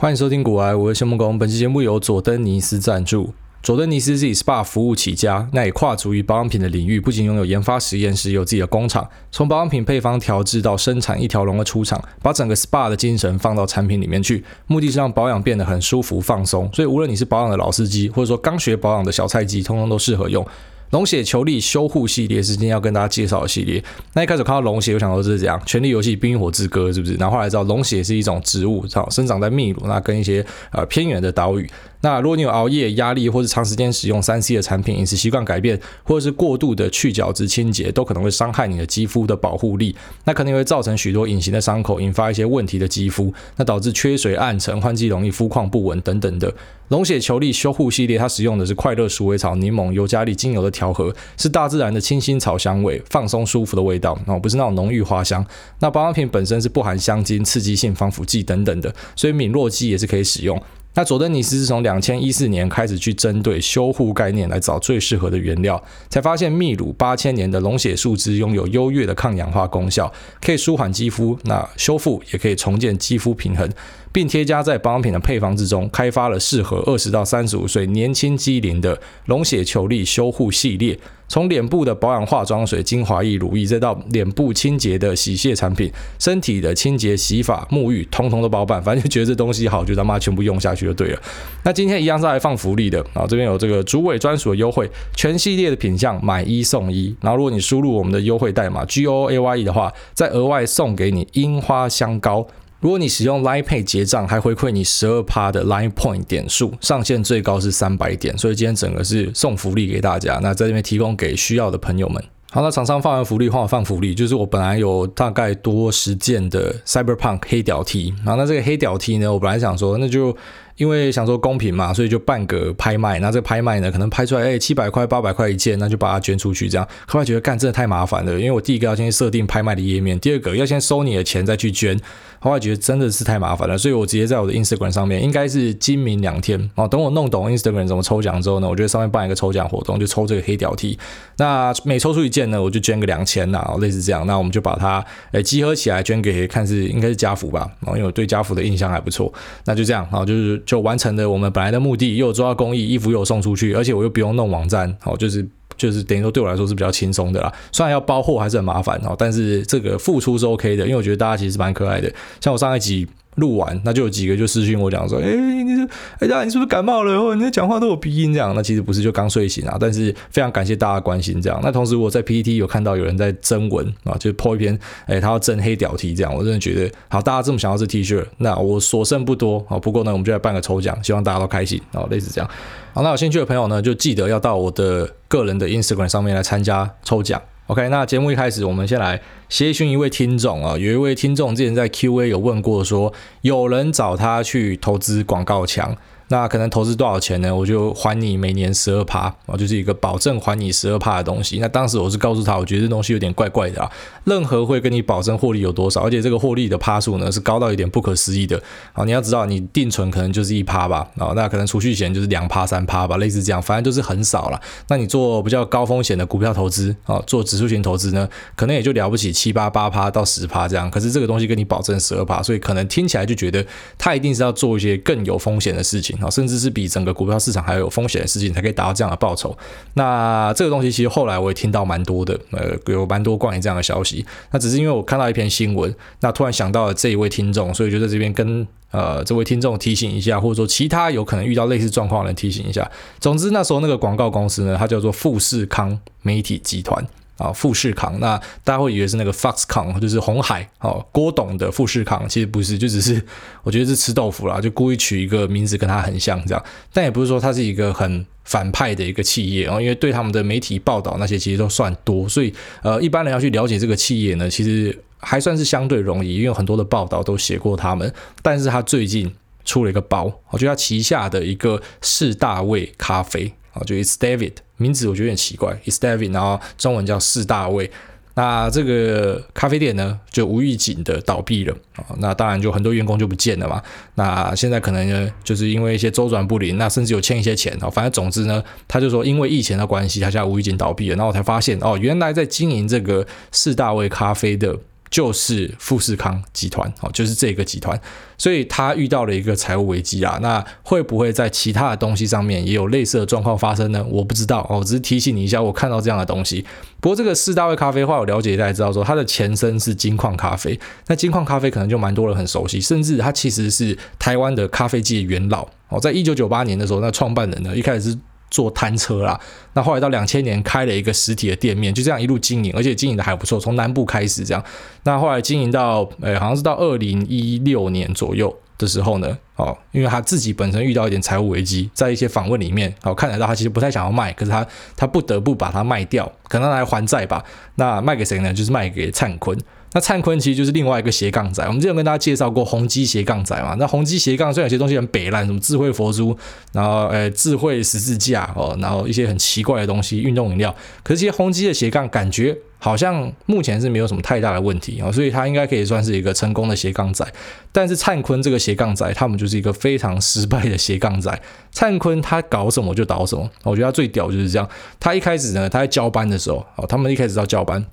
欢迎收听古癌，我是谢木工。本期节目由佐登尼斯赞助。佐登尼斯是以 SPA 服务起家，那也跨足于保养品的领域，不仅拥有研发实验室，有自己的工厂，从保养品配方调制到生产，一条龙的出厂，把整个 SPA 的精神放到产品里面去，目的是让保养变得很舒服放松。所以无论你是保养的老司机，或者说刚学保养的小菜鸡，通通都适合用。龙血球力修护系列是今天要跟大家介绍的系列。那一开始看到龙血，我想说是怎样？权力游戏冰与火之歌是不是？然后后来知道龙血是一种植物，生长在秘鲁，那跟一些呃偏远的岛屿。那如果你有熬夜、压力，或者长时间使用三 C 的产品，饮食习惯改变，或者是过度的去角质清洁，都可能会伤害你的肌肤的保护力。那可能会造成许多隐形的伤口，引发一些问题的肌肤，那导致缺水、暗沉、换季容易、肤况不稳等等的。龙血球力修护系列，它使用的是快乐鼠尾草、柠檬、尤加利精油的调和，是大自然的清新草香味，放松舒服的味道哦，不是那种浓郁花香。那保养品本身是不含香精、刺激性防腐剂等等的，所以敏弱肌也是可以使用。那佐登尼斯是从两千一四年开始去针对修护概念来找最适合的原料，才发现秘鲁八千年的龙血树脂拥有优越的抗氧化功效，可以舒缓肌肤，那修复也可以重建肌肤平衡。并添加在保养品的配方之中，开发了适合二十到三十五岁年轻肌龄的龙血球力修护系列。从脸部的保养化妆水、精华液、乳液，再到脸部清洁的洗卸产品，身体的清洁、洗发、沐浴，通通都包办。反正就觉得这东西好，就他妈全部用下去就对了。那今天一样是来放福利的啊，这边有这个主委专属的优惠，全系列的品项买一送一。然后如果你输入我们的优惠代码 G O A Y E 的话，再额外送给你樱花香膏。如果你使用 Line Pay 结账，还回馈你十二趴的 Line Point 点数，上限最高是三百点，所以今天整个是送福利给大家。那在这边提供给需要的朋友们。好，那厂商放完福利，换我放福利，就是我本来有大概多十件的 Cyberpunk 黑屌 T，然后那这个黑屌 T 呢，我本来想说那就。因为想说公平嘛，所以就办个拍卖。那这个拍卖呢，可能拍出来，哎，七百块、八百块一件，那就把它捐出去。这样，后来觉得干真的太麻烦了，因为我第一个要先设定拍卖的页面，第二个要先收你的钱再去捐。后来觉得真的是太麻烦了，所以我直接在我的 Instagram 上面，应该是今明两天哦，等我弄懂 Instagram 怎么抽奖之后呢，我觉得上面办一个抽奖活动，就抽这个黑屌 T。那每抽出一件呢，我就捐个两千呐，类似这样。那我们就把它诶集合起来捐给看是应该是家福吧，因为我对家福的印象还不错。那就这样啊，就是就完成了我们。本来的目的又有做到公益，衣服又送出去，而且我又不用弄网站，好，就是就是等于说对我来说是比较轻松的啦。虽然要包货还是很麻烦哦，但是这个付出是 OK 的，因为我觉得大家其实蛮可爱的。像我上一集。录完，那就有几个就私讯我讲说，哎、你是哎呀，你是不是感冒了？或者你讲话都有鼻音这样？那其实不是，就刚睡醒啊。但是非常感谢大家关心这样。那同时我在 PPT 有看到有人在征文啊，就 po 一篇，哎、他要征黑屌 T 这样。我真的觉得，好，大家这么想要这 T 恤，那我所剩不多啊。不过呢，我们就来办个抽奖，希望大家都开心啊，类似这样。好，那有兴趣的朋友呢，就记得要到我的个人的 Instagram 上面来参加抽奖。OK，那节目一开始，我们先来先寻一位听众啊，有一位听众之前在 QA 有问过说，有人找他去投资广告墙。那可能投资多少钱呢？我就还你每年十二趴，啊，就是一个保证还你十二趴的东西。那当时我是告诉他，我觉得这东西有点怪怪的啊。任何会跟你保证获利有多少，而且这个获利的趴数呢是高到有点不可思议的。啊，你要知道，你定存可能就是一趴吧，啊，那可能储蓄险就是两趴三趴吧，类似这样，反正就是很少了。那你做比较高风险的股票投资，啊，做指数型投资呢，可能也就了不起七八八趴到十趴这样。可是这个东西跟你保证十二趴，所以可能听起来就觉得他一定是要做一些更有风险的事情。啊，甚至是比整个股票市场还要有风险的事情才可以达到这样的报酬。那这个东西其实后来我也听到蛮多的，呃，有蛮多关于这样的消息。那只是因为我看到一篇新闻，那突然想到了这一位听众，所以就在这边跟呃这位听众提醒一下，或者说其他有可能遇到类似状况的人提醒一下。总之那时候那个广告公司呢，它叫做富士康媒体集团。啊，富士康，那大家会以为是那个 Foxconn，就是红海哦，郭董的富士康，其实不是，就只是我觉得是吃豆腐啦，就故意取一个名字跟他很像这样，但也不是说它是一个很反派的一个企业哦，因为对他们的媒体报道那些其实都算多，所以呃，一般人要去了解这个企业呢，其实还算是相对容易，因为很多的报道都写过他们，但是他最近出了一个包，我觉得他旗下的一个士大卫咖啡啊。就 It's David，名字我觉得有点奇怪，Is David，然后中文叫四大卫。那这个咖啡店呢，就无预警的倒闭了啊。那当然就很多员工就不见了嘛。那现在可能呢，就是因为一些周转不灵，那甚至有欠一些钱啊。反正总之呢，他就说因为疫情的关系，他现在无预警倒闭了。然后我才发现哦，原来在经营这个四大卫咖啡的就是富士康集团，哦，就是这个集团，所以他遇到了一个财务危机啊。那会不会在其他的东西上面也有类似的状况发生呢？我不知道哦，只是提醒你一下，我看到这样的东西。不过这个四大胃咖啡话，我了解大家知道说，它的前身是金矿咖啡。那金矿咖啡可能就蛮多人很熟悉，甚至它其实是台湾的咖啡界元老哦。在一九九八年的时候，那创办人呢，一开始是做摊车啦，那后来到两千年开了一个实体的店面，就这样一路经营，而且经营的还不错。从南部开始这样，那后来经营到，诶，好像是到二零一六年左右的时候呢，哦，因为他自己本身遇到一点财务危机，在一些访问里面，哦，看得到他其实不太想要卖，可是他他不得不把它卖掉，可能来还债吧。那卖给谁呢？就是卖给灿坤。那灿坤其实就是另外一个斜杠仔，我们之前跟大家介绍过宏基斜杠仔嘛。那宏基斜杠虽然有些东西很北烂，什么智慧佛珠，然后呃智慧十字架哦，然后一些很奇怪的东西，运动饮料。可是其实宏基的斜杠感觉好像目前是没有什么太大的问题啊，所以他应该可以算是一个成功的斜杠仔。但是灿坤这个斜杠仔，他们就是一个非常失败的斜杠仔。灿坤他搞什么就倒什么，我觉得他最屌就是这样。他一开始呢，他在交班的时候，哦，他们一开始要交班。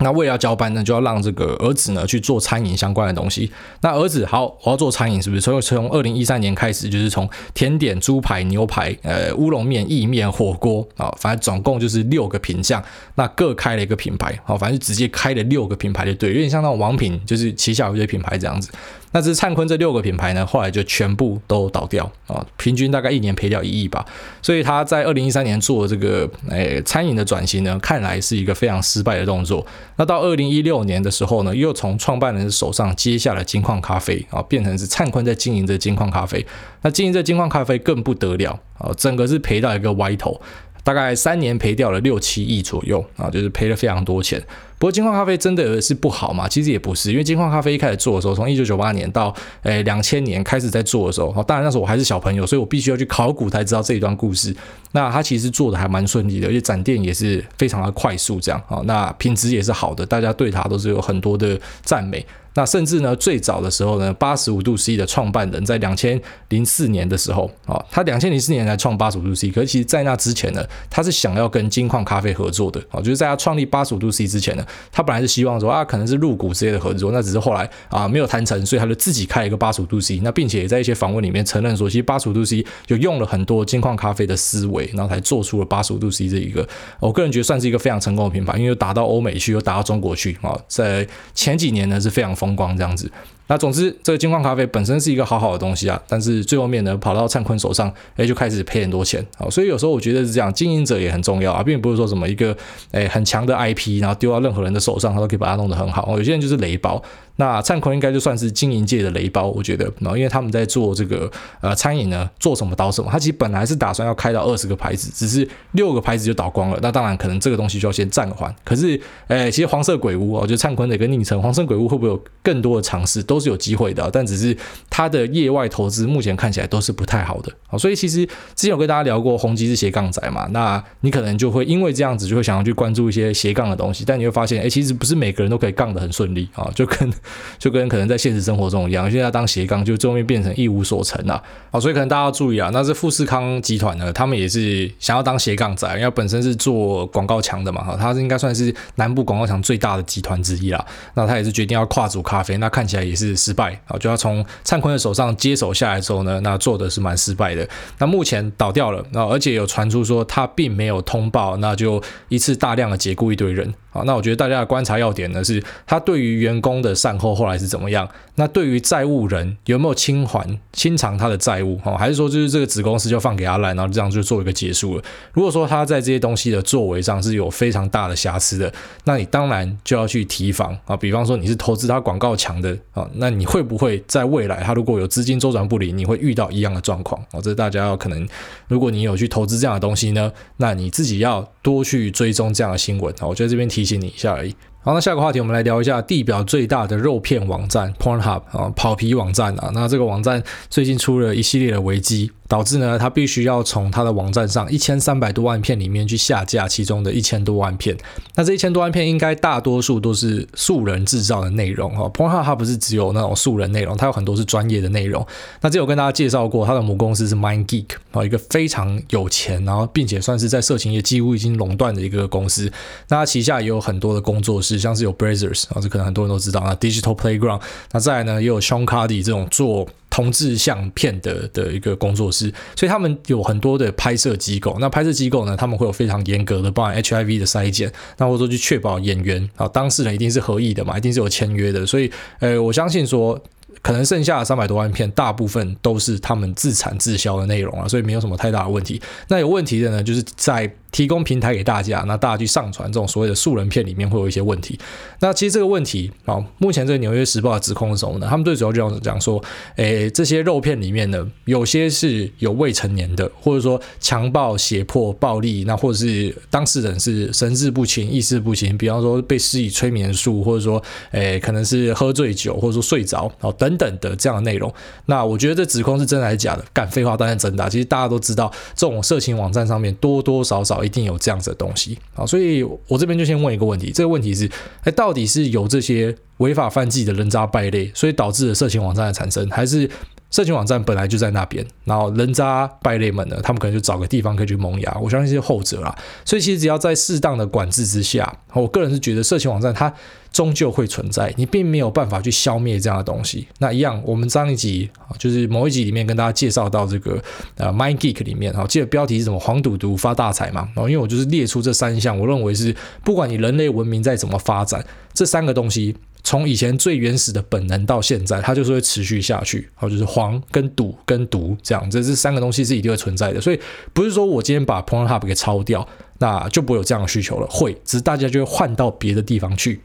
那为了要交班呢，就要让这个儿子呢去做餐饮相关的东西。那儿子好，我要做餐饮，是不是？所以从二零一三年开始，就是从甜点、猪排、牛排、呃乌龙面、意面、火锅啊，反正总共就是六个品项。那各开了一个品牌，好，反正直接开了六个品牌的对，有点像那种王品，就是旗下有些品牌这样子。那这灿坤这六个品牌呢，后来就全部都倒掉啊，平均大概一年赔掉一亿吧。所以他在二零一三年做这个诶、餐饮的转型呢，看来是一个非常失败的动作。那到二零一六年的时候呢，又从创办人手上接下了金矿咖啡啊，变成是灿坤在经营这金矿咖啡。那经营这金矿咖啡更不得了啊，整个是赔到一个歪头。大概三年赔掉了六七亿左右啊，就是赔了非常多钱。不过金矿咖啡真的是不好嘛？其实也不是，因为金矿咖啡一开始做的时候，从一九九八年到诶两千年开始在做的时候，当然那时候我还是小朋友，所以我必须要去考古才知道这一段故事。那他其实做的还蛮顺利的，而且展店也是非常的快速，这样啊，那品质也是好的，大家对他都是有很多的赞美。那甚至呢，最早的时候呢，八十五度 C 的创办人在两千零四年的时候啊，他两千零四年才创八十五度 C，可是其实在那之前呢，他是想要跟金矿咖啡合作的啊，就是在他创立八十五度 C 之前呢，他本来是希望说啊，可能是入股之类的合作，那只是后来啊没有谈成，所以他就自己开一个八十五度 C，那并且也在一些访问里面承认说，其实八十五度 C 有用了很多金矿咖啡的思维，然后才做出了八十五度 C 这一个，我个人觉得算是一个非常成功的品牌，因为又打到欧美去，又打到中国去啊，在前几年呢是非常疯风光这样子。那总之，这个金矿咖啡本身是一个好好的东西啊，但是最后面呢，跑到灿坤手上，哎，就开始赔很多钱啊。所以有时候我觉得是这样，经营者也很重要啊，并不是说什么一个哎很强的 IP，然后丢到任何人的手上，他都可以把它弄得很好。有些人就是雷包。那灿坤应该就算是经营界的雷包，我觉得，然后因为他们在做这个呃餐饮呢，做什么倒什么。他其实本来是打算要开到二十个牌子，只是六个牌子就倒光了。那当然可能这个东西就要先暂缓。可是，哎，其实黄色鬼屋，我觉得灿坤的一个昵称，黄色鬼屋会不会有更多的尝试，都都是有机会的。但只是他的业外投资目前看起来都是不太好的。所以其实之前有跟大家聊过宏基是斜杠仔嘛，那你可能就会因为这样子就会想要去关注一些斜杠的东西，但你会发现，哎，其实不是每个人都可以杠得很顺利啊，就跟。就跟可能在现实生活中一样，现在当斜杠就终于变成一无所成了，好，所以可能大家要注意啊。那是富士康集团呢，他们也是想要当斜杠仔，因为本身是做广告墙的嘛，哈，它是应该算是南部广告墙最大的集团之一啦。那他也是决定要跨足咖啡，那看起来也是失败啊，就要从灿坤的手上接手下来之后呢，那做的是蛮失败的。那目前倒掉了，那而且有传出说他并没有通报，那就一次大量的解雇一堆人。好，那我觉得大家的观察要点呢是，他对于员工的善后后来是怎么样？那对于债务人有没有清还清偿他的债务？哦，还是说就是这个子公司就放给他烂，然后这样就做一个结束了？如果说他在这些东西的作为上是有非常大的瑕疵的，那你当然就要去提防啊。比方说你是投资他广告墙的啊，那你会不会在未来他如果有资金周转不灵，你会遇到一样的状况？哦，这大家要可能，如果你有去投资这样的东西呢，那你自己要多去追踪这样的新闻啊。我觉得这边提提醒你一下而已。好，那下个话题我们来聊一下地表最大的肉片网站 Pornhub 啊，跑皮网站啊。那这个网站最近出了一系列的危机。导致呢，他必须要从他的网站上一千三百多万片里面去下架其中的一千多万片。那这一千多万片应该大多数都是素人制造的内容哈。Pornhub 它不是只有那种素人内容，它有很多是专业的内容。那这有跟大家介绍过，它的母公司是 MindGeek 啊，一个非常有钱，然后并且算是在色情业几乎已经垄断的一个公司。那它旗下也有很多的工作室，像是有 Brazers 啊，这可能很多人都知道啊，Digital Playground。那再来呢，也有 Sean Cuddy 这种做。同志相片的的一个工作室，所以他们有很多的拍摄机构。那拍摄机构呢，他们会有非常严格的，包含 HIV 的筛检，那或者说去确保演员啊，当事人一定是合意的嘛，一定是有签约的。所以，呃，我相信说。可能剩下的三百多万片，大部分都是他们自产自销的内容啊，所以没有什么太大的问题。那有问题的呢，就是在提供平台给大家，那大家去上传这种所谓的素人片里面会有一些问题。那其实这个问题啊，目前这个纽约时报的指控是什么呢？他们最主要就讲说，诶，这些肉片里面呢，有些是有未成年的，或者说强暴、胁迫、暴力，那或者是当事人是神志不清、意识不清，比方说被施以催眠术，或者说，诶，可能是喝醉酒，或者说睡着，好等。等等的这样的内容，那我觉得这指控是真的还是假的？干废话当然真的。其实大家都知道，这种色情网站上面多多少少一定有这样子的东西啊。所以我这边就先问一个问题：这个问题是，哎，到底是有这些违法犯纪的人渣败类，所以导致了色情网站的产生，还是？色情网站本来就在那边，然后人渣败类们呢，他们可能就找个地方可以去萌芽。我相信是后者啦。所以其实只要在适当的管制之下，我个人是觉得色情网站它终究会存在，你并没有办法去消灭这样的东西。那一样，我们上一集啊就是某一集里面跟大家介绍到这个呃 MindGeek 里面，哈，记得标题是什么？黄赌毒发大财嘛。然后因为我就是列出这三项，我认为是不管你人类文明再怎么发展，这三个东西。从以前最原始的本能到现在，它就是会持续下去。好，就是黄跟赌跟毒这样，这这三个东西是一定会存在的。所以不是说我今天把 Pornhub 给抄掉，那就不会有这样的需求了。会，只是大家就会换到别的地方去。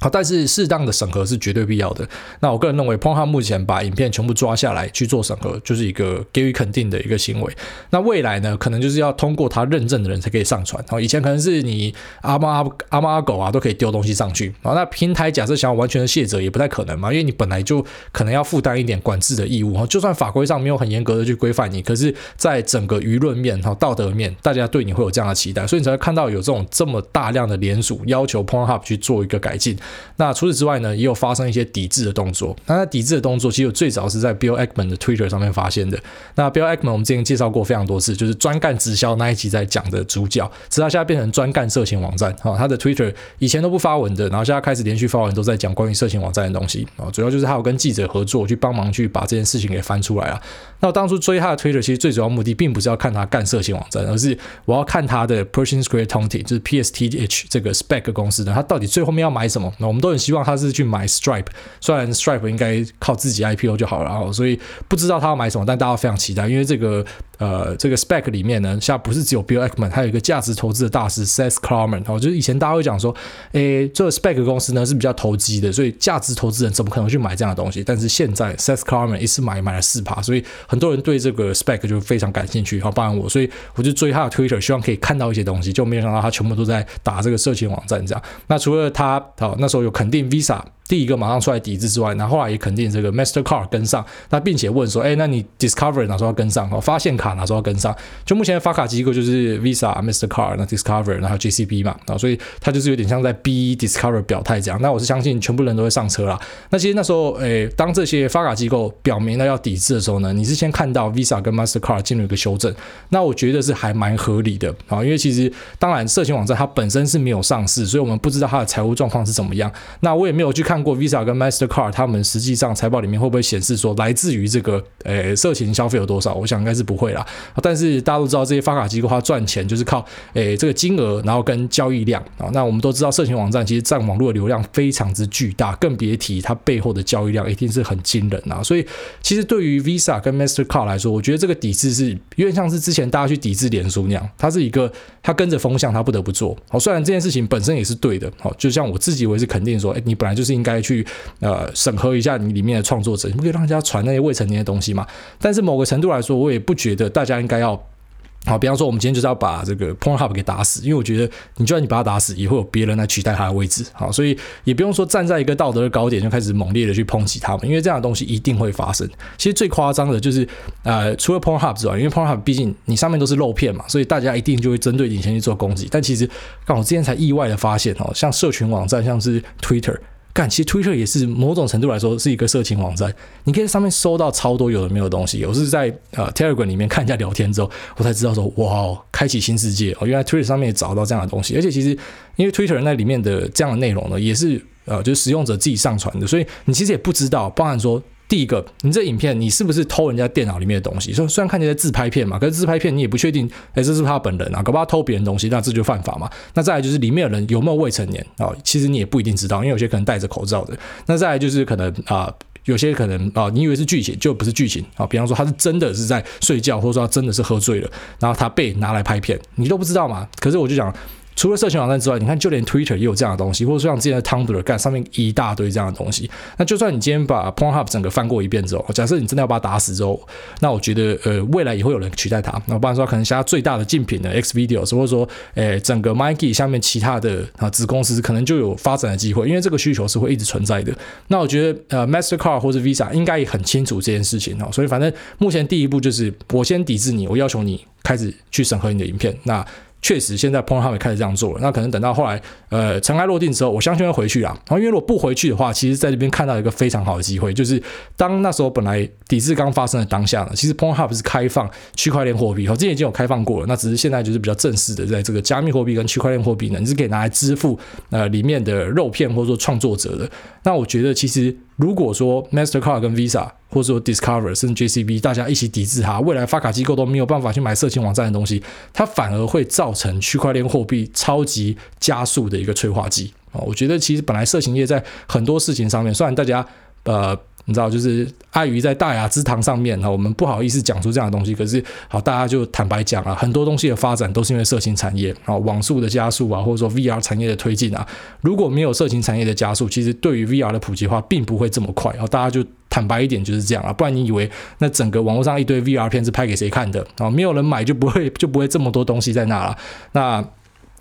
好，但是适当的审核是绝对必要的。那我个人认为，Ponhub 目前把影片全部抓下来去做审核，就是一个给予肯定的一个行为。那未来呢，可能就是要通过他认证的人才可以上传。好，以前可能是你阿猫阿阿猫阿狗啊都可以丢东西上去。好，那平台假设想要完全的卸责也不太可能嘛，因为你本来就可能要负担一点管制的义务。就算法规上没有很严格的去规范你，可是在整个舆论面、哈道德面，大家对你会有这样的期待，所以你才会看到有这种这么大量的联署要求 Pornhub 去做一个改进。那除此之外呢，也有发生一些抵制的动作。那抵制的动作，其实最早是在 Bill Ackman 的 Twitter 上面发现的。那 Bill Ackman 我们之前介绍过非常多次，就是专干直销那一集在讲的主角，直到现在变成专干色情网站。哈，他的 Twitter 以前都不发文的，然后现在开始连续发文，都在讲关于色情网站的东西。啊，主要就是他有跟记者合作，去帮忙去把这件事情给翻出来啊。那我当初追他的 Twitter，其实最主要目的并不是要看他干色情网站，而是我要看他的 Pershing Square Tontine，就是 PSTH 这个 Spec 公司的，他到底最后面要买什么？那我们都很希望他是去。买 Stripe，虽然 Stripe 应该靠自己 IPO 就好了，然后所以不知道他要买什么，但大家非常期待，因为这个呃这个 Spec 里面呢，现在不是只有 Bill Ackman，还有一个价值投资的大师 Seth Klarman，哦，就是以前大家会讲说，诶，这个 Spec 公司呢是比较投机的，所以价值投资人怎么可能去买这样的东西？但是现在 Seth Klarman 一次买买了四趴，所以很多人对这个 Spec 就非常感兴趣，好，包含我，所以我就追他的 Twitter，希望可以看到一些东西，就没有想到他全部都在打这个色情网站这样。那除了他，好，那时候有肯定 Visa。第一个马上出来抵制之外，然后后来也肯定这个 Mastercard 跟上，那并且问说，哎，那你 Discover 哪时候要跟上？哦，发现卡哪时候要跟上？就目前的发卡机构就是 Visa、Mastercard、那 Discover，然后 JCB 嘛，啊，所以它就是有点像在逼 Discover 表态这样。那我是相信全部人都会上车啦。那其实那时候，哎，当这些发卡机构表明了要抵制的时候呢，你是先看到 Visa 跟 Mastercard 进入一个修正，那我觉得是还蛮合理的啊，因为其实当然色情网站它本身是没有上市，所以我们不知道它的财务状况是怎么样。那我也没有去看过 Visa 跟 Mastercard 他们实际上财报里面会不会显示说来自于这个诶色情消费有多少？我想应该是不会啦。但是大家都知道这些发卡机构它赚钱就是靠诶这个金额，然后跟交易量啊。那我们都知道色情网站其实占网络的流量非常之巨大，更别提它背后的交易量一定是很惊人啊。所以其实对于 Visa 跟 Mastercard 来说，我觉得这个抵制是有点像是之前大家去抵制脸书那样，它是一个它跟着风向，它不得不做。好，虽然这件事情本身也是对的，好，就像我自己我也是肯定说，诶，你本来就是应该去。呃，审核一下你里面的创作者，你不可以让人家传那些未成年的东西嘛？但是某个程度来说，我也不觉得大家应该要好，比方说我们今天就是要把这个 Pornhub 给打死，因为我觉得你就算你把它打死，也会有别人来取代它的位置。好，所以也不用说站在一个道德的高点就开始猛烈的去抨击他们，因为这样的东西一定会发生。其实最夸张的就是，呃，除了 Pornhub 之外，因为 Pornhub 毕竟你上面都是肉片嘛，所以大家一定就会针对你先去做攻击。但其实，刚好之前才意外的发现哦，像社群网站，像是 Twitter。干，其实 Twitter 也是某种程度来说是一个色情网站，你可以在上面搜到超多有的没有的东西。我是在呃 Telegram 里面看一下聊天之后，我才知道说，哇，开启新世界哦，原来 Twitter 上面也找到这样的东西。而且其实因为 Twitter 那里面的这样的内容呢，也是呃就是使用者自己上传的，所以你其实也不知道，包含说。第一个，你这影片你是不是偷人家电脑里面的东西？虽虽然看起来自拍片嘛，可是自拍片你也不确定，哎，这是他本人啊，搞不好偷别人东西，那这就犯法嘛。那再来就是里面的人有没有未成年啊？其实你也不一定知道，因为有些可能戴着口罩的。那再来就是可能啊，有些可能啊，你以为是剧情，就不是剧情啊。比方说他是真的是在睡觉，或者说他真的是喝醉了，然后他被拿来拍片，你都不知道嘛。可是我就讲。除了社群网站之外，你看就连 Twitter 也有这样的东西，或者说像之前的 Tumblr 干上面一大堆这样的东西。那就算你今天把 Pornhub 整个翻过一遍之后，假设你真的要把它打死之后，那我觉得呃未来也会有人取代它。那不然说可能现在最大的竞品的 Xvideos，或者说诶整个 MindGeek 下面其他的啊子公司可能就有发展的机会，因为这个需求是会一直存在的。那我觉得呃 Mastercard 或者 Visa 应该也很清楚这件事情哦，所以反正目前第一步就是我先抵制你，我要求你开始去审核你的影片。那确实，现在 Pornhub 也开始这样做了。那可能等到后来，呃，尘埃落定之后，我相信会回去啦。然后，因为如果不回去的话，其实在这边看到一个非常好的机会，就是当那时候本来抵制刚发生的当下呢，其实 Pornhub 是开放区块链货币，好，之前已经有开放过了。那只是现在就是比较正式的，在这个加密货币跟区块链货币呢，你是可以拿来支付呃里面的肉片或者说创作者的。那我觉得其实。如果说 Mastercard 跟 Visa 或者说 Discover 甚至 JCB 大家一起抵制它，未来发卡机构都没有办法去买色情网站的东西，它反而会造成区块链货币超级加速的一个催化剂啊！我觉得其实本来色情业在很多事情上面，虽然大家呃。你知道，就是碍于在大雅之堂上面，哈，我们不好意思讲出这样的东西。可是，好，大家就坦白讲啊，很多东西的发展都是因为色情产业啊，网速的加速啊，或者说 VR 产业的推进啊。如果没有色情产业的加速，其实对于 VR 的普及化并不会这么快。大家就坦白一点就是这样啊，不然你以为那整个网络上一堆 VR 片是拍给谁看的啊？没有人买就不会就不会这么多东西在那了。那。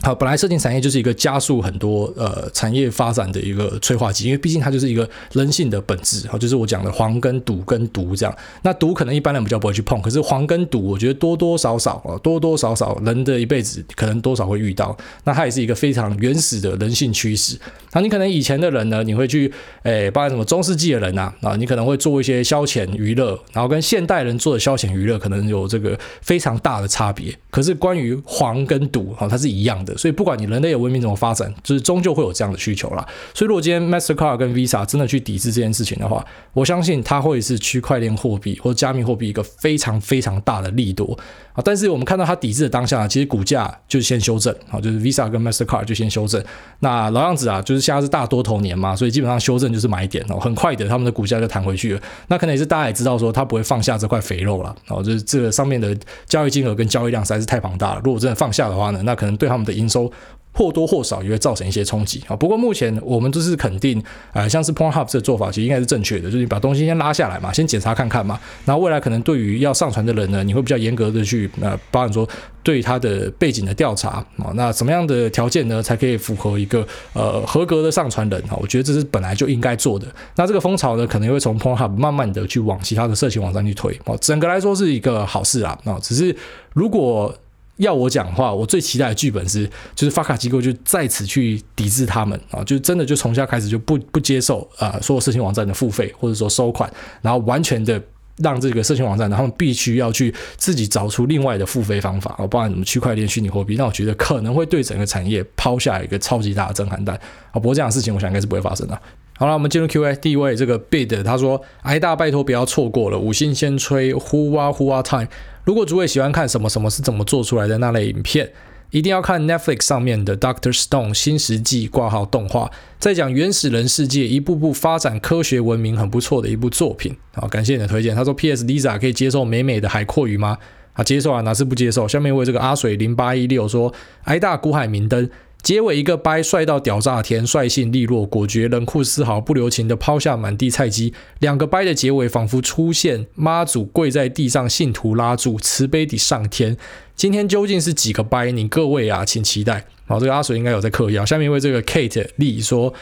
好，本来色情产业就是一个加速很多呃产业发展的一个催化剂，因为毕竟它就是一个人性的本质，好，就是我讲的黄跟赌跟毒这样。那毒可能一般人比较不会去碰，可是黄跟赌，我觉得多多少少啊，多多少少人的一辈子可能多少会遇到。那它也是一个非常原始的人性趋势。那你可能以前的人呢，你会去诶，包括什么中世纪的人呐啊，你可能会做一些消遣娱乐，然后跟现代人做的消遣娱乐可能有这个非常大的差别。可是关于黄跟赌，哈，它是一样的。所以不管你人类的文明怎么发展，就是终究会有这样的需求啦。所以如果今天 Mastercard 跟 Visa 真的去抵制这件事情的话，我相信它会是区块链货币或加密货币一个非常非常大的利多啊。但是我们看到它抵制的当下，其实股价就先修正啊，就是 Visa 跟 Mastercard 就先修正。那老样子啊，就是现在是大多头年嘛，所以基本上修正就是买点哦，很快的他们的股价就弹回去了。那可能也是大家也知道说，它不会放下这块肥肉了哦，就是这个上面的交易金额跟交易量实在是太庞大了。如果真的放下的话呢，那可能对他们的影营收。或多或少也会造成一些冲击啊。不过目前我们都是肯定，呃，像是 Pornhub 这个做法其实应该是正确的，就是你把东西先拉下来嘛，先检查看看嘛。然后未来可能对于要上传的人呢，你会比较严格的去呃，包含说对他的背景的调查啊。那什么样的条件呢，才可以符合一个呃合格的上传人啊？我觉得这是本来就应该做的。那这个风潮呢，可能会从 Pornhub 慢慢的去往其他的色情网站去推啊。整个来说是一个好事啊。啊，只是如果。要我讲话，我最期待的剧本是，就是发卡机构就在此去抵制他们啊，就真的就从现在开始就不不接受啊，所有色情网站的付费或者说收款，然后完全的让这个色情网站，他们必须要去自己找出另外的付费方法啊，包含什么区块链、虚拟货币，那我觉得可能会对整个产业抛下一个超级大的震撼弹啊。不过这样的事情，我想应该是不会发生的。好了，我们进入 Q&A，第一位这个 Bid 他说：“挨大拜托不要错过了，五星先吹呼哇呼哇 time。”如果诸位喜欢看什么什么是怎么做出来的那类影片，一定要看 Netflix 上面的 Doctor Stone 新石纪挂号动画，在讲原始人世界一步步发展科学文明，很不错的一部作品。好，感谢你的推荐。他说：“P.S. Lisa 可以接受美美的海阔鱼吗？”啊，接受啊，哪是不接受？下面为这个阿水零八一六说：“挨大古海明灯。”结尾一个掰，帅到屌炸天，率性利落果决，冷酷丝毫不留情的抛下满地菜鸡。两个掰的结尾，仿佛出现妈祖跪在地上，信徒拉住，慈悲地上天。今天究竟是几个掰？你各位啊，请期待。好，这个阿水应该有在嗑药。下面为这个 Kate 丽说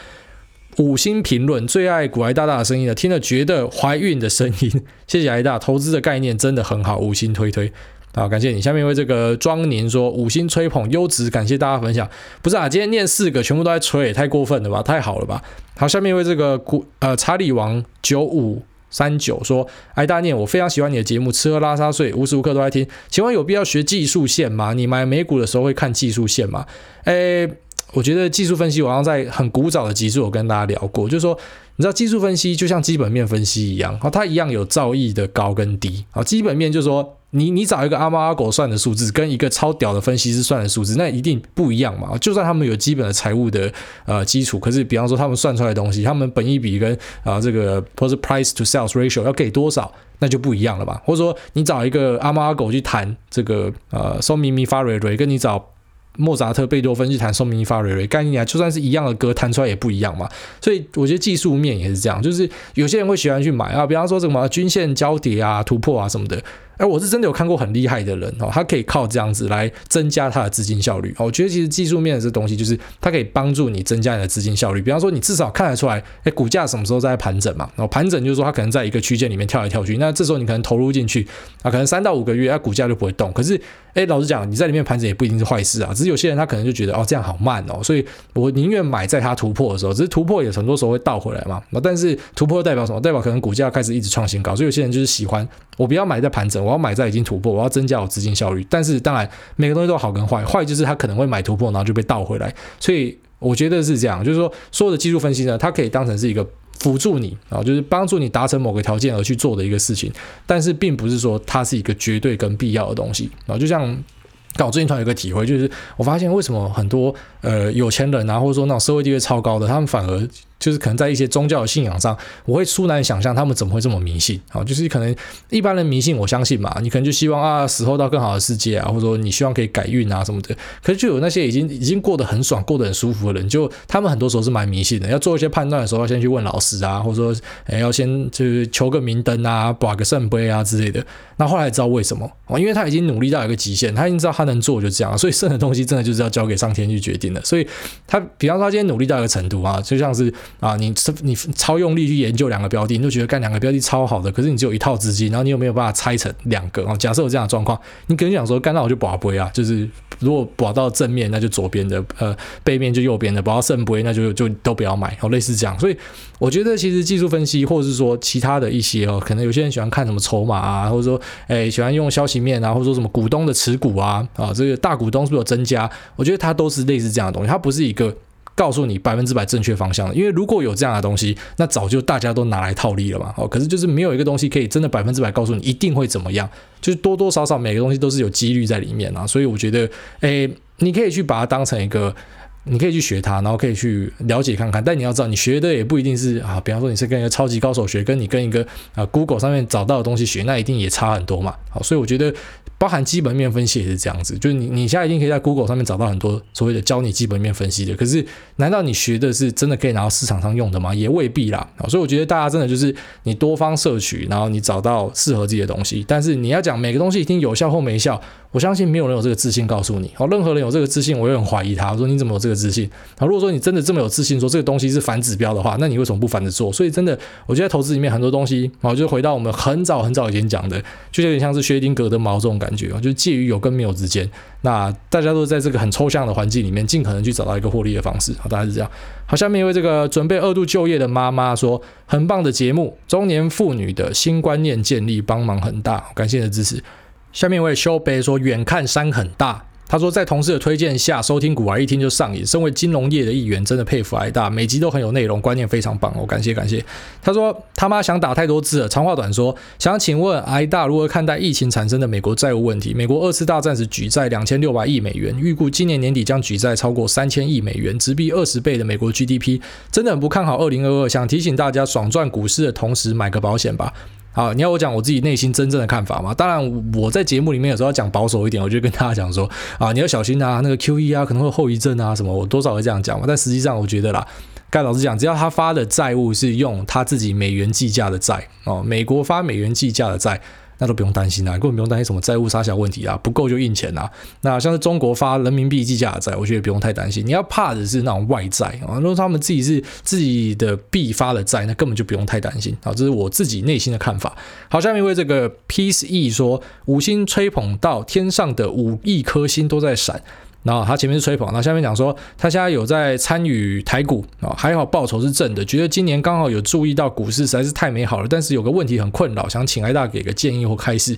五星评论，最爱古埃大大的声音了，听了觉得怀孕的声音。谢谢癌大，投资的概念真的很好，五星推推。好，感谢你。下面为这个庄宁说五星吹捧优质，感谢大家分享。不是啊，今天念四个全部都在吹，也太过分了吧？太好了吧？好，下面为这个古呃查理王九五三九说，哎大念，我非常喜欢你的节目，吃喝拉撒睡无时无刻都在听。请问有必要学技术线吗？你买美股的时候会看技术线吗？诶，我觉得技术分析，我好像在很古早的集数有跟大家聊过，就是说。你知道技术分析就像基本面分析一样，它一样有造诣的高跟低。啊，基本面就是说，你你找一个阿猫阿狗算的数字，跟一个超屌的分析师算的数字，那一定不一样嘛。就算他们有基本的财务的呃基础，可是比方说他们算出来的东西，他们本益比跟啊这个或是 price to sales ratio 要给多少，那就不一样了吧。或者说你找一个阿猫阿狗去谈这个呃嗦咪咪发瑞瑞，跟你找。莫扎特、贝多芬去弹宋咪发瑞瑞，概念啊，就算是一样的歌，弹出来也不一样嘛。所以我觉得技术面也是这样，就是有些人会喜欢去买啊，比方说什么均线交叠啊、突破啊什么的。哎，我是真的有看过很厉害的人哦，他可以靠这样子来增加他的资金效率。我觉得其实技术面的这东西，就是它可以帮助你增加你的资金效率。比方说，你至少看得出来，哎，股价什么时候在盘整嘛？然后盘整就是说它可能在一个区间里面跳来跳去，那这时候你可能投入进去啊，可能三到五个月，它股价就不会动。可是，哎，老实讲，你在里面盘整也不一定是坏事啊。只是有些人他可能就觉得哦，这样好慢哦，所以我宁愿买在它突破的时候。只是突破也很多时候会倒回来嘛。但是突破代表什么？代表可能股价开始一直创新高。所以有些人就是喜欢我不要买在盘整，我要买在已经突破。我要增加我资金效率，但是当然每个东西都好跟坏，坏就是它可能会买突破，然后就被倒回来，所以我觉得是这样，就是说所有的技术分析呢，它可以当成是一个辅助你啊，就是帮助你达成某个条件而去做的一个事情，但是并不是说它是一个绝对跟必要的东西啊，就像。搞最近突然有个体会，就是我发现为什么很多呃有钱人啊，或者说那种社会地位超高的，他们反而就是可能在一些宗教的信仰上，我会殊难想象他们怎么会这么迷信啊？就是可能一般人迷信，我相信嘛，你可能就希望啊死后到更好的世界啊，或者说你希望可以改运啊什么的。可是就有那些已经已经过得很爽、过得很舒服的人，就他们很多时候是蛮迷信的。要做一些判断的时候，要先去问老师啊，或者说哎要先就是求个明灯啊，拔个圣杯啊之类的。那后来知道为什么哦？因为他已经努力到一个极限，他已经知道他能做就这样，所以剩的东西真的就是要交给上天去决定的。所以他，比方说他今天努力到一个程度啊，就像是啊，你你超用力去研究两个标的，你就觉得干两个标的超好的，可是你只有一套资金，然后你又没有办法拆成两个啊。假设有这样的状况，你可能想说，干那我就博杯啊，就是如果博到正面，那就左边的，呃，背面就右边的；博到圣杯，那就就都不要买，哦，类似这样。所以我觉得其实技术分析，或者是说其他的一些哦，可能有些人喜欢看什么筹码啊，或者说哎喜欢用消息面啊，或者说什么股东的持股啊，啊这个大股东是不是有增加？我觉得它都是类似这样的东西，它不是一个告诉你百分之百正确方向的。因为如果有这样的东西，那早就大家都拿来套利了嘛。哦，可是就是没有一个东西可以真的百分之百告诉你一定会怎么样，就是多多少少每个东西都是有几率在里面啊。所以我觉得，哎，你可以去把它当成一个。你可以去学它，然后可以去了解看看，但你要知道，你学的也不一定是啊。比方说，你是跟一个超级高手学，跟你跟一个啊 Google 上面找到的东西学，那一定也差很多嘛。好，所以我觉得。包含基本面分析也是这样子，就是你你现在一定可以在 Google 上面找到很多所谓的教你基本面分析的，可是难道你学的是真的可以拿到市场上用的吗？也未必啦。所以我觉得大家真的就是你多方摄取，然后你找到适合自己的东西。但是你要讲每个东西一定有效或没效，我相信没有人有这个自信告诉你。好，任何人有这个自信，我也很怀疑他。我说你怎么有这个自信？好，如果说你真的这么有自信，说这个东西是反指标的话，那你为什么不反着做？所以真的，我觉得投资里面很多东西，好，就回到我们很早很早以前讲的，就有点像是薛丁格的猫这种感觉，就介于。有跟没有之间，那大家都在这个很抽象的环境里面，尽可能去找到一个获利的方式。好，大概是这样。好，下面一位这个准备二度就业的妈妈说，很棒的节目，中年妇女的新观念建立帮忙很大，感谢你的支持。下面一位修贝说，远看山很大。他说，在同事的推荐下收听股癌，一听就上瘾。身为金融业的一员，真的佩服癌大，每集都很有内容，观念非常棒。我感谢感谢。他说他妈想打太多字了，长话短说，想请问癌大如何看待疫情产生的美国债务问题？美国二次大战时举债两千六百亿美元，预估今年年底将举债超过三千亿美元，直逼二十倍的美国 GDP，真的很不看好二零二二。想提醒大家，爽赚股市的同时买个保险吧。好，你要我讲我自己内心真正的看法吗？当然，我在节目里面有时候要讲保守一点，我就跟大家讲说啊，你要小心啊，那个 QE 啊可能会有后遗症啊什么，我多少会这样讲嘛。但实际上，我觉得啦，该老实讲，只要他发的债务是用他自己美元计价的债哦，美国发美元计价的债。那都不用担心啦，根本不用担心什么债务杀小问题啊，不够就印钱啊。那像是中国发人民币计价的债，我觉得不用太担心。你要怕的是那种外债啊，如果他们自己是自己的币发的债，那根本就不用太担心。啊，这是我自己内心的看法。好，下面一位这个 Peace E 说，五星吹捧到天上的五亿颗星都在闪。然后他前面是吹捧，那下面讲说他现在有在参与台股啊，还好报酬是正的，觉得今年刚好有注意到股市实在是太美好了，但是有个问题很困扰，想请艾大给个建议或开示。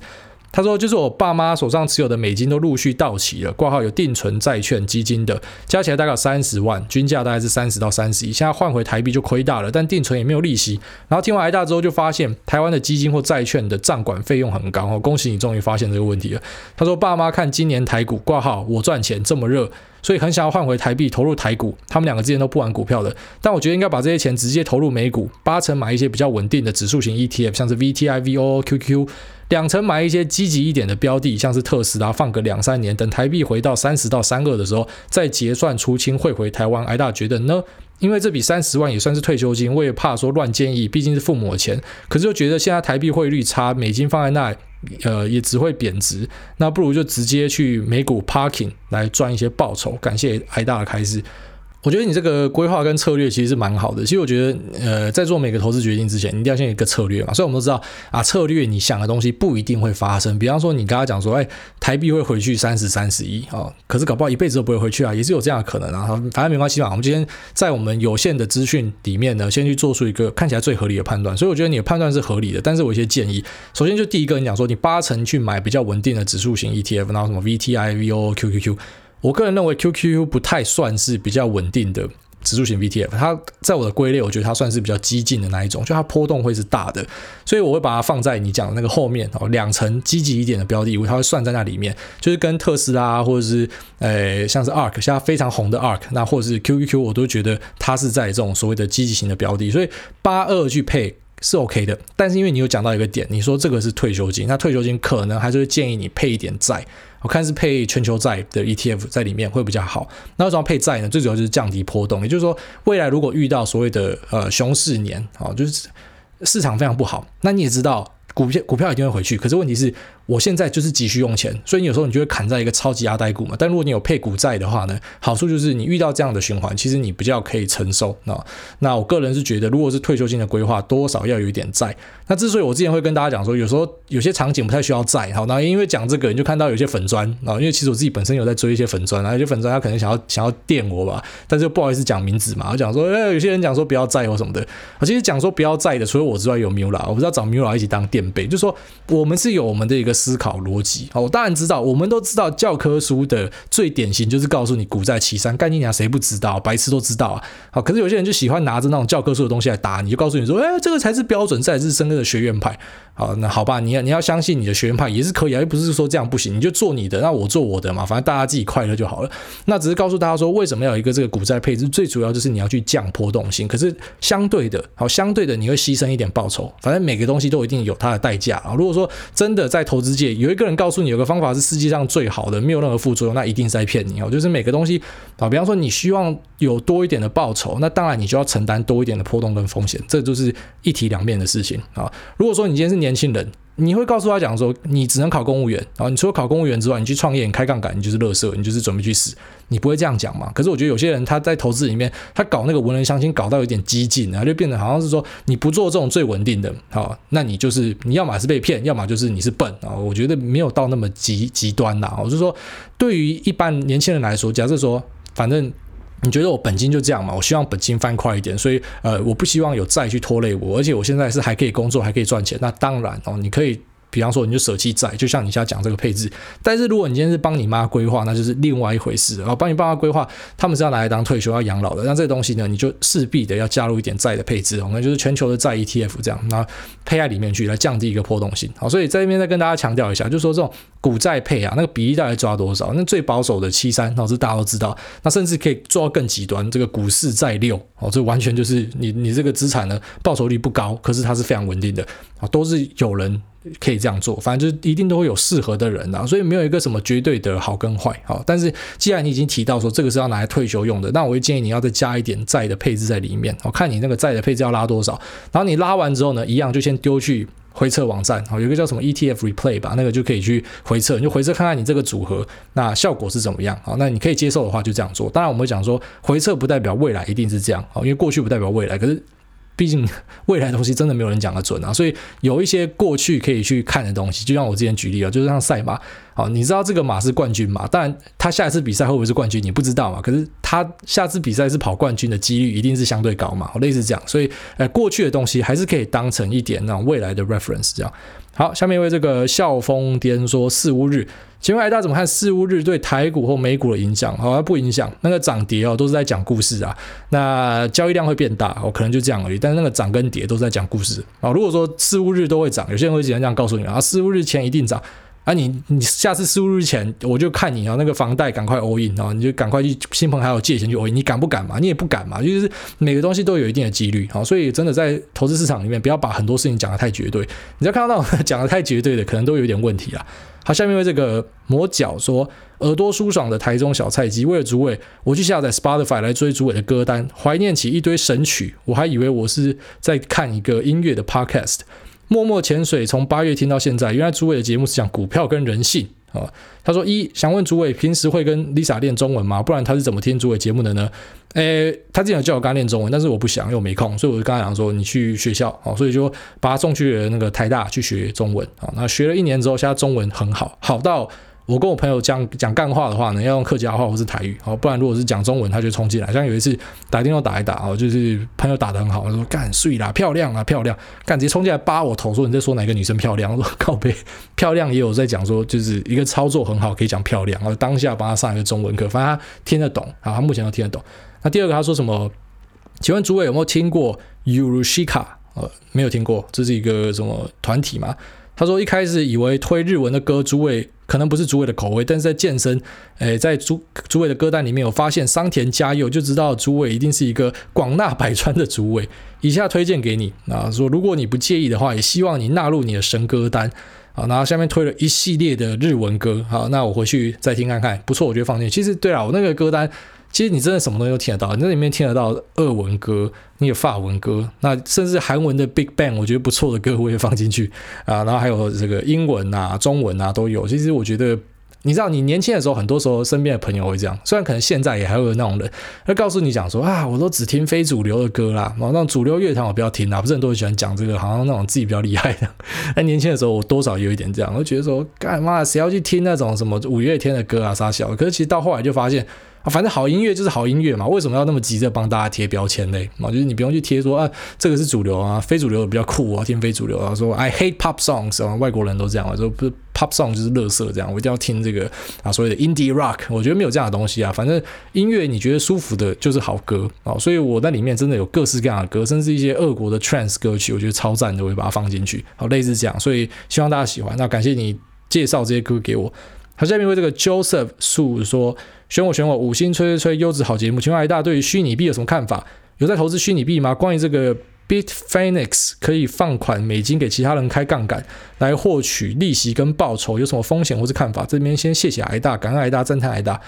他说：“就是我爸妈手上持有的美金都陆续到期了，挂号有定存、债券、基金的，加起来大概三十万，均价大概是三十到三十一。现在换回台币就亏大了，但定存也没有利息。然后听完挨大之后，就发现台湾的基金或债券的账管费用很高。哦，恭喜你终于发现这个问题了。”他说：“爸妈看今年台股挂号，我赚钱这么热。”所以很想要换回台币投入台股，他们两个之前都不玩股票的，但我觉得应该把这些钱直接投入美股，八成买一些比较稳定的指数型 ETF，像是 VTI、VOO、QQ，两成买一些积极一点的标的，像是特斯拉，放个两三年，等台币回到三十到三二的时候再结算出清汇回台湾。挨大觉得呢？因为这笔三十万也算是退休金，我也怕说乱建议，毕竟是父母的钱，可是又觉得现在台币汇率差，美金放在那。呃，也只会贬值，那不如就直接去美股 parking 来赚一些报酬。感谢挨大的开支。我觉得你这个规划跟策略其实是蛮好的。其实我觉得，呃，在做每个投资决定之前，你一定要先有一个策略嘛。所以我们都知道啊，策略你想的东西不一定会发生。比方说，你刚刚讲说，哎，台币会回去三十、三十一啊，可是搞不好一辈子都不会回去啊，也是有这样的可能啊。反正没关系嘛。我们今天在我们有限的资讯里面呢，先去做出一个看起来最合理的判断。所以我觉得你的判断是合理的。但是我一些建议，首先就第一个，你讲说你八成去买比较稳定的指数型 ETF，然后什么 VTI、VO、QQQ。我个人认为 QQQ 不太算是比较稳定的指数型 VTF，它在我的归类，我觉得它算是比较激进的那一种，就它波动会是大的，所以我会把它放在你讲的那个后面哦，两层积极一点的标的物，它会算在那里面，就是跟特斯拉或者是呃像是 ARK，现在非常红的 ARK，那或者是 QQQ，我都觉得它是在这种所谓的积极型的标的，所以八二去配是 OK 的，但是因为你有讲到一个点，你说这个是退休金，那退休金可能还是会建议你配一点债。我看是配全球债的 ETF 在里面会比较好。那为什么配债呢？最主要就是降低波动。也就是说，未来如果遇到所谓的呃熊市年啊，就是市场非常不好，那你也知道。股票股票一定会回去，可是问题是，我现在就是急需用钱，所以你有时候你就会砍在一个超级阿呆股嘛。但如果你有配股债的话呢，好处就是你遇到这样的循环，其实你比较可以承受。那那我个人是觉得，如果是退休金的规划，多少要有一点债。那之所以我之前会跟大家讲说，有时候有些场景不太需要债，好，那因为讲这个，你就看到有些粉砖啊，因为其实我自己本身有在追一些粉砖，然后有些粉砖他可能想要想要电我吧，但是又不好意思讲名字嘛，我讲说，哎，有些人讲说不要债或什么的，啊，其实讲说不要债的，除了我之外有 Mula，我不知道找 Mula 一起当垫背，就是说。我们是有我们的一个思考逻辑，好，我当然知道，我们都知道教科书的最典型就是告诉你股债齐升，干你娘谁不知道？白痴都知道啊，好，可是有些人就喜欢拿着那种教科书的东西来打你，就告诉你说，哎，这个才是标准，才是真正的学院派。好，那好吧，你要你要相信你的学院派也是可以啊，又不是说这样不行，你就做你的，那我做我的嘛，反正大家自己快乐就好了。那只是告诉大家说，为什么要有一个这个股债配置，最主要就是你要去降波动性。可是相对的，好，相对的你会牺牲一点报酬，反正每个东西都一定有它的代价啊。如果说真的在投世界有一个人告诉你有个方法是世界上最好的，没有任何副作用，那一定是在骗你哦。就是每个东西啊，比方说你希望有多一点的报酬，那当然你就要承担多一点的波动跟风险，这就是一体两面的事情啊。如果说你今天是年轻人，你会告诉他讲说，你只能考公务员啊！你除了考公务员之外，你去创业，你开杠杆，你就是乐色，你就是准备去死。你不会这样讲嘛？可是我觉得有些人他在投资里面，他搞那个文人相亲，搞到有点激进，然后就变得好像是说，你不做这种最稳定的，好，那你就是你要么是被骗，要么就是你是笨啊！我觉得没有到那么极极端呐。我就说，对于一般年轻人来说，假设说，反正。你觉得我本金就这样嘛？我希望本金翻快一点，所以呃，我不希望有债去拖累我，而且我现在是还可以工作，还可以赚钱。那当然哦，你可以比方说你就舍弃债，就像你现在讲这个配置。但是如果你今天是帮你妈规划，那就是另外一回事。然后帮你爸妈规划，他们是要拿来当退休要养老的，那这个东西呢，你就势必的要加入一点债的配置哦，那就是全球的债 ETF 这样，那配在里面去来降低一个波动性。好，所以在这边再跟大家强调一下，就是说这种股债配啊，那个比例大概抓多少？那最保守的七三，老师大家都知道，那甚至可以做到更极端，这个股市债六，哦，这完全就是你你这个资产呢报酬率不高，可是它是非常稳定的啊，都是有人。可以这样做，反正就是一定都会有适合的人的，所以没有一个什么绝对的好跟坏。好，但是既然你已经提到说这个是要拿来退休用的，那我会建议你要再加一点债的配置在里面。我看你那个债的配置要拉多少，然后你拉完之后呢，一样就先丢去回测网站。好，有个叫什么 ETF Replay 吧，那个就可以去回测，你就回测看看你这个组合那效果是怎么样。好，那你可以接受的话就这样做。当然我们讲说回测不代表未来一定是这样，好，因为过去不代表未来，可是。毕竟未来的东西真的没有人讲得准啊，所以有一些过去可以去看的东西，就像我之前举例了，就是像赛马，好，你知道这个马是冠军嘛？当然他下一次比赛会不会是冠军，你不知道嘛。可是他下次比赛是跑冠军的几率一定是相对高嘛，类似这样。所以，呃，过去的东西还是可以当成一点那未来的 reference 这样。好，下面一位这个笑疯癫说四乌日。请问大家怎么看四物日对台股或美股的影响？好像不影响，那个涨跌哦都是在讲故事啊。那交易量会变大，哦，可能就这样而已。但是那个涨跟跌都是在讲故事啊。如果说四物日都会涨，有些人会直接这样告诉你啊，四物日前一定涨。啊你，你下次四乌日前，我就看你啊，那个房贷赶快 all in 啊，你就赶快去亲朋好友借钱去 all in，你敢不敢嘛？你也不敢嘛，就是每个东西都有一定的几率啊，所以真的在投资市场里面，不要把很多事情讲得太绝对。你要看到那 种讲得太绝对的，可能都有点问题啦。好，下面为这个魔角说，耳朵舒爽的台中小菜鸡，为了主委，我去下载 Spotify 来追主委的歌单，怀念起一堆神曲，我还以为我是在看一个音乐的 Podcast。默默潜水，从八月听到现在，原来主委的节目是讲股票跟人性啊。他说一想问主委，平时会跟 Lisa 练中文吗？不然他是怎么听主委节目的呢？诶，他之前有叫我刚练中文，但是我不想，因为我没空，所以我就跟他讲说，你去学校啊，所以就把他送去那个台大去学中文啊。那学了一年之后，现在中文很好，好到。我跟我朋友讲讲干话的话呢，要用客家话或是台语，好，不然如果是讲中文，他就冲进来。像有一次打电话打一打，哦，就是朋友打得很好，他说干睡啦，漂亮啊，漂亮，干直接冲进来扒我头，说你在说哪个女生漂亮？我说靠北，漂亮也有在讲说，就是一个操作很好，可以讲漂亮。我当下帮他上一个中文课，反正他听得懂，啊，他目前都听得懂。那第二个他说什么？请问主委有没有听过 Yorushika？呃，没有听过，这是一个什么团体吗？他说一开始以为推日文的歌，诸位可能不是诸位的口味，但是在健身，诶，在诸诸位的歌单里面有发现桑田佳祐，就知道诸位一定是一个广纳百川的诸位。以下推荐给你啊，说如果你不介意的话，也希望你纳入你的神歌单啊。然后下面推了一系列的日文歌，好，那我回去再听看看，不错，我觉得放进去。其实对了，我那个歌单。其实你真的什么东西都听得到，你在里面听得到俄文歌，你有法文歌，那甚至韩文的 Big Bang，我觉得不错的歌我也放进去啊，然后还有这个英文啊、中文啊都有。其实我觉得，你知道，你年轻的时候，很多时候身边的朋友会这样，虽然可能现在也还会有那种人会告诉你讲说啊，我都只听非主流的歌啦，然后那种主流乐团我不要听啦，不是很多人喜欢讲这个，好像那种自己比较厉害的。那年轻的时候，我多少有一点这样，我觉得说，干嘛谁要去听那种什么五月天的歌啊，啥小的？可是其实到后来就发现。啊，反正好音乐就是好音乐嘛，为什么要那么急着帮大家贴标签呢？啊，就是你不用去贴说啊，这个是主流啊，非主流比较酷啊，听非主流啊，说 I hate pop songs 啊，外国人都这样啊，说不是 pop song 就是垃圾这样，我一定要听这个啊，所谓的 indie rock，我觉得没有这样的东西啊，反正音乐你觉得舒服的就是好歌啊，所以我在里面真的有各式各样的歌，甚至一些俄国的 trance 歌曲，我觉得超赞的，我会把它放进去，好，类似这样，所以希望大家喜欢。那感谢你介绍这些歌给我。好，下面为这个 Joseph 素说。选我选我，五星吹吹吹，优质好节目。请问癌大对于虚拟币有什么看法？有在投资虚拟币吗？关于这个 Bitfinex 可以放款美金给其他人开杠杆来获取利息跟报酬，有什么风险或是看法？这边先谢谢癌大，感恩癌大，赞叹癌大。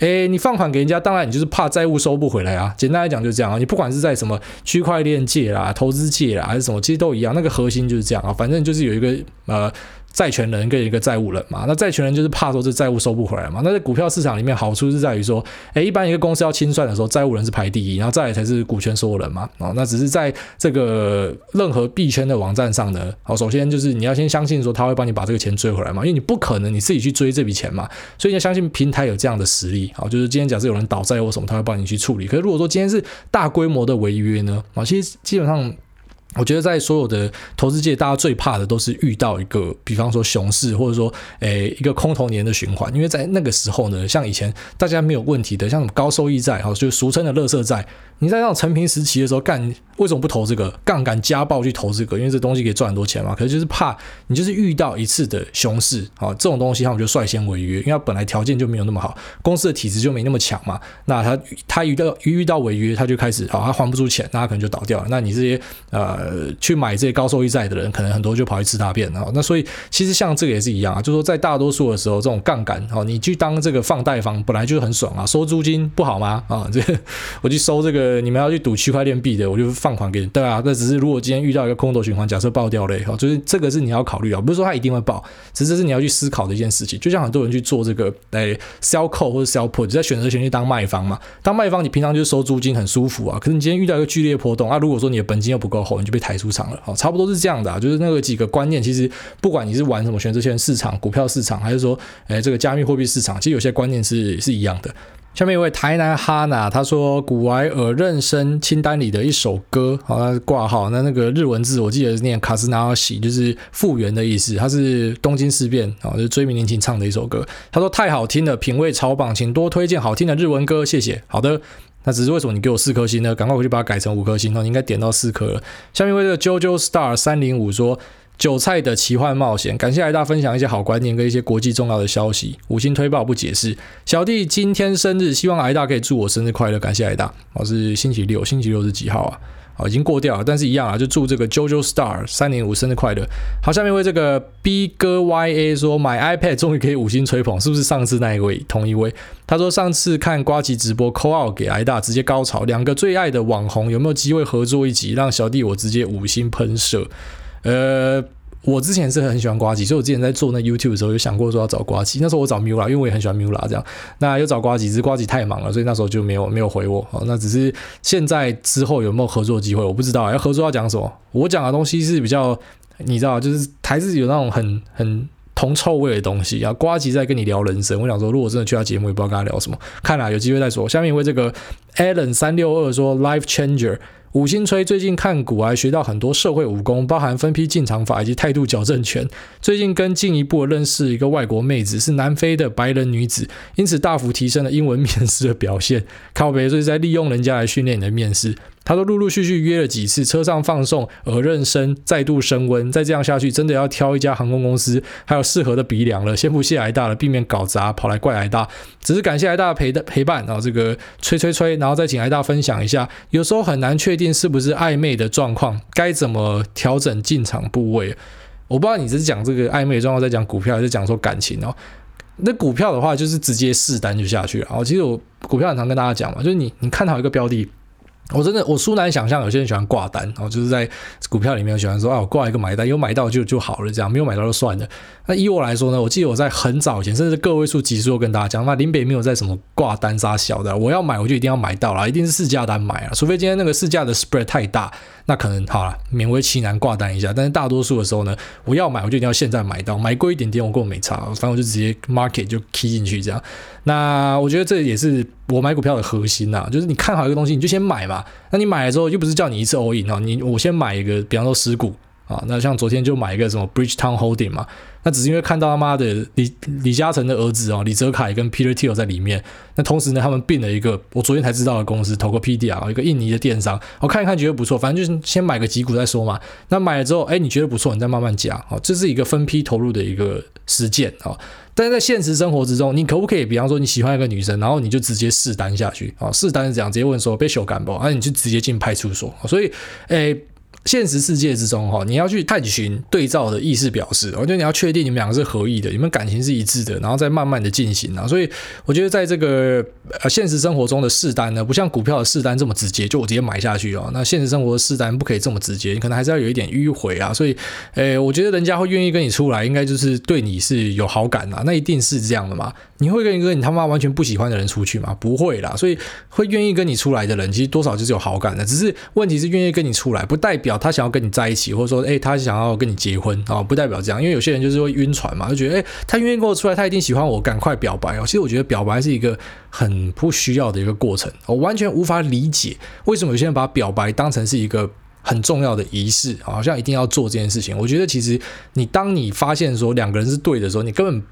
诶，你放款给人家，当然你就是怕债务收不回来啊。简单来讲就是这样啊。你不管是在什么区块链界啦、投资界啦，还是什么，其实都一样。那个核心就是这样啊。反正就是有一个呃。债权人跟一个债务人嘛，那债权人就是怕说这债务收不回来嘛。那在股票市场里面，好处是在于说，诶，一般一个公司要清算的时候，债务人是排第一，然后再来才是股权所有人嘛。啊，那只是在这个任何币圈的网站上呢，好，首先就是你要先相信说他会帮你把这个钱追回来嘛，因为你不可能你自己去追这笔钱嘛，所以你要相信平台有这样的实力。好，就是今天假设有人倒债或什么，他会帮你去处理。可是如果说今天是大规模的违约呢，啊，其实基本上。我觉得在所有的投资界，大家最怕的都是遇到一个，比方说熊市，或者说，诶一个空头年的循环。因为在那个时候呢，像以前大家没有问题的，像什么高收益债，哈，就俗称的乐色债。你在那种成平时期的时候干，为什么不投这个？杠杆加爆去投这个？因为这东西可以赚很多钱嘛。可是就是怕你就是遇到一次的熊市，啊，这种东西他们就率先违约，因为他本来条件就没有那么好，公司的体质就没那么强嘛。那他他遇到一遇到违约，他就开始，好，他还不出钱，那他可能就倒掉了。那你这些呃。去买这些高收益债的人，可能很多就跑去吃大便啊。那所以其实像这个也是一样啊，就是说在大多数的时候，这种杠杆哦，你去当这个放贷方本来就很爽啊，收租金不好吗？啊，这我去收这个，你们要去赌区块链币的，我就放放款给你，对啊。那只是如果今天遇到一个空头循环，假设爆掉了，哈，就是这个是你要考虑啊，不是说它一定会爆，只是是你要去思考的一件事情。就像很多人去做这个，哎，sell call 或者 sell put，就在选择权去当卖方嘛。当卖方，你平常就是收租金很舒服啊，可是你今天遇到一个剧烈波动啊，如果说你的本金又不够厚，你就被抬出场了。好差不多是这样的啊，就是那个几个观念，其实不管你是玩什么选择权市场、股票市场，还是说，诶这个加密货币市场，其实有些观念是是一样的。下面一位台南哈娜，他说古埃尔认生清单里的一首歌，好，那挂号，那那个日文字我记得是念卡斯纳尔西，就是复原的意思，它是东京事变啊，就是椎名林檎唱的一首歌。他说太好听了，品味超棒，请多推荐好听的日文歌，谢谢。好的。那只是为什么你给我四颗星呢？赶快回去把它改成五颗星哦！你应该点到四颗了。下面为这个 JoJo Star 三零五说：“韭菜的奇幻冒险，感谢艾大分享一些好观念跟一些国际重要的消息。五星推爆不解释。小弟今天生日，希望艾大可以祝我生日快乐。感谢艾大。我是星期六，星期六是几号啊？”哦，已经过掉了，但是一样啊，就祝这个 JoJo Star 三零五生日快乐。好，下面为这个 B 哥 YA 说买 iPad 终于可以五星吹捧，是不是上次那一位同一位？他说上次看瓜吉直播 call out 给癌大直接高潮，两个最爱的网红有没有机会合作一集，让小弟我直接五星喷射？呃。我之前是很喜欢呱吉，所以我之前在做那 YouTube 的时候，有想过说要找呱吉。那时候我找 Mula，因为我也很喜欢 Mula 这样。那又找呱吉，只是呱吉太忙了，所以那时候就没有没有回我。那只是现在之后有没有合作机会，我不知道。要合作要讲什么？我讲的东西是比较，你知道，就是还是有那种很 很铜臭味的东西啊。呱吉在跟你聊人生，我想说，如果真的去他节目，也不知道跟他聊什么。看啦，有机会再说。下面一位这个 Allen 三六二说 Life Changer。五星吹，最近看股还学到很多社会武功，包含分批进场法以及态度矫正权。最近跟进一步认识一个外国妹子，是南非的白人女子，因此大幅提升了英文面试的表现。靠北，所以在利用人家来训练你的面试。他都陆陆续续约了几次，车上放送，而妊娠再度升温，再这样下去，真的要挑一家航空公司，还有适合的鼻梁了。先不谢癌大了，避免搞砸，跑来怪癌大。只是感谢癌大陪的陪伴，然后这个吹吹吹，然后再请癌大分享一下。有时候很难确定是不是暧昧的状况，该怎么调整进场部位？我不知道你是讲这个暧昧的状况，在讲股票，还是讲说感情哦？那股票的话，就是直接试单就下去了。哦其实我股票很常跟大家讲嘛，就是你你看好一个标的。我真的我殊难想象，有些人喜欢挂单，然后就是在股票里面喜欢说啊，我挂一个买单，有买到就就好了，这样没有买到就算了。那以我来说呢，我记得我在很早以前，甚至个位数级数跟大家讲，那林北没有在什么挂单杀小的，我要买我就一定要买到了，一定是市价单买啊，除非今天那个市价的 spread 太大，那可能好了，勉为其难挂单一下。但是大多数的时候呢，我要买我就一定要现在买到，买贵一点点我跟我没差，反正我就直接 market 就 key 进去这样。那我觉得这也是我买股票的核心呐，就是你看好一个东西你就先买嘛，那你买了之后又不是叫你一次 all in 啊，你我先买一个，比方说十股。啊，那像昨天就买一个什么 Bridgetown Holding 嘛，那只是因为看到他妈的李李嘉诚的儿子哦，李泽楷跟 Peter Thiel 在里面。那同时呢，他们并了一个我昨天才知道的公司，Tokopedia 一个印尼的电商。我看一看觉得不错，反正就是先买个几股再说嘛。那买了之后，哎，你觉得不错，你再慢慢加。哦，这是一个分批投入的一个实践啊。但在现实生活之中，你可不可以，比方说你喜欢一个女生，然后你就直接试单下去啊？试单是这样，直接问说被修改不？那你就直接进派出所。所以，哎。现实世界之中，哈，你要去探寻对照的意思表示，我觉得你要确定你们两个是合意的，你们感情是一致的，然后再慢慢的进行啊。所以我觉得在这个呃现实生活中的试单呢，不像股票的试单这么直接，就我直接买下去哦。那现实生活的试单不可以这么直接，你可能还是要有一点迂回啊。所以，诶，我觉得人家会愿意跟你出来，应该就是对你是有好感啊。那一定是这样的嘛。你会跟一个你他妈完全不喜欢的人出去吗？不会啦。所以会愿意跟你出来的人，其实多少就是有好感的。只是问题是愿意跟你出来，不代表他想要跟你在一起，或者说，诶，他想要跟你结婚啊，不代表这样。因为有些人就是会晕船嘛，就觉得，诶，他愿意跟我出来，他一定喜欢我，赶快表白哦。其实我觉得表白是一个很不需要的一个过程，我完全无法理解为什么有些人把表白当成是一个很重要的仪式，好像一定要做这件事情。我觉得其实你当你发现说两个人是对的时候，你根本。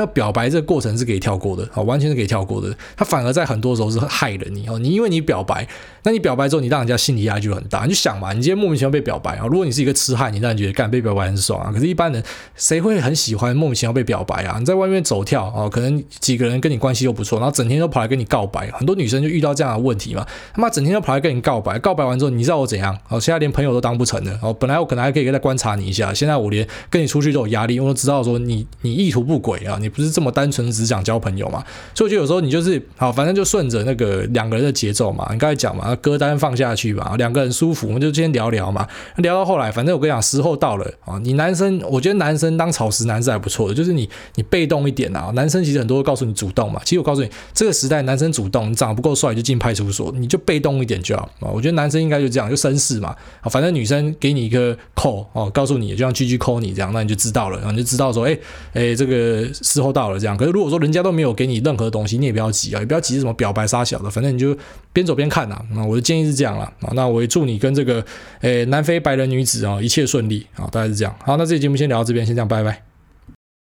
要表白这个过程是可以跳过的，好，完全是可以跳过的。他反而在很多时候是害了你哦。你因为你表白，那你表白之后，你让人家心理压力就很大。你就想嘛，你今天莫名其妙被表白啊，如果你是一个痴汉，你当然觉得干被表白很爽啊。可是，一般人谁会很喜欢莫名其妙被表白啊？你在外面走跳啊，可能几个人跟你关系又不错，然后整天都跑来跟你告白，很多女生就遇到这样的问题嘛。他妈整天都跑来跟你告白，告白完之后，你知道我怎样？哦，现在连朋友都当不成了。哦，本来我可能还可以再观察你一下，现在我连跟你出去都有压力，我都知道说你你意图不轨啊，你不是这么单纯。只想交朋友嘛，所以就有时候你就是好，反正就顺着那个两个人的节奏嘛。你刚才讲嘛，歌单放下去吧，两个人舒服，我们就先聊聊嘛。聊到后来，反正我跟你讲，时候到了啊。你男生，我觉得男生当草食男是还不错的，就是你你被动一点啊。男生其实很多会告诉你主动嘛。其实我告诉你，这个时代男生主动，你长得不够帅就进派出所，你就被动一点就好啊。我觉得男生应该就这样，就绅士嘛。啊，反正女生给你一个扣哦，告诉你就像 GG 扣你这样，那你就知道了，然后你就知道说，哎哎，这个之后到了这样。可是如果说人家都没有给你任何东西，你也不要急啊，也不要急什么表白杀小的，反正你就边走边看呐。那我的建议是这样了啊，那我也祝你跟这个诶南非白人女子啊一切顺利啊，大概是这样。好，那这期节目先聊到这边，先这样，拜拜。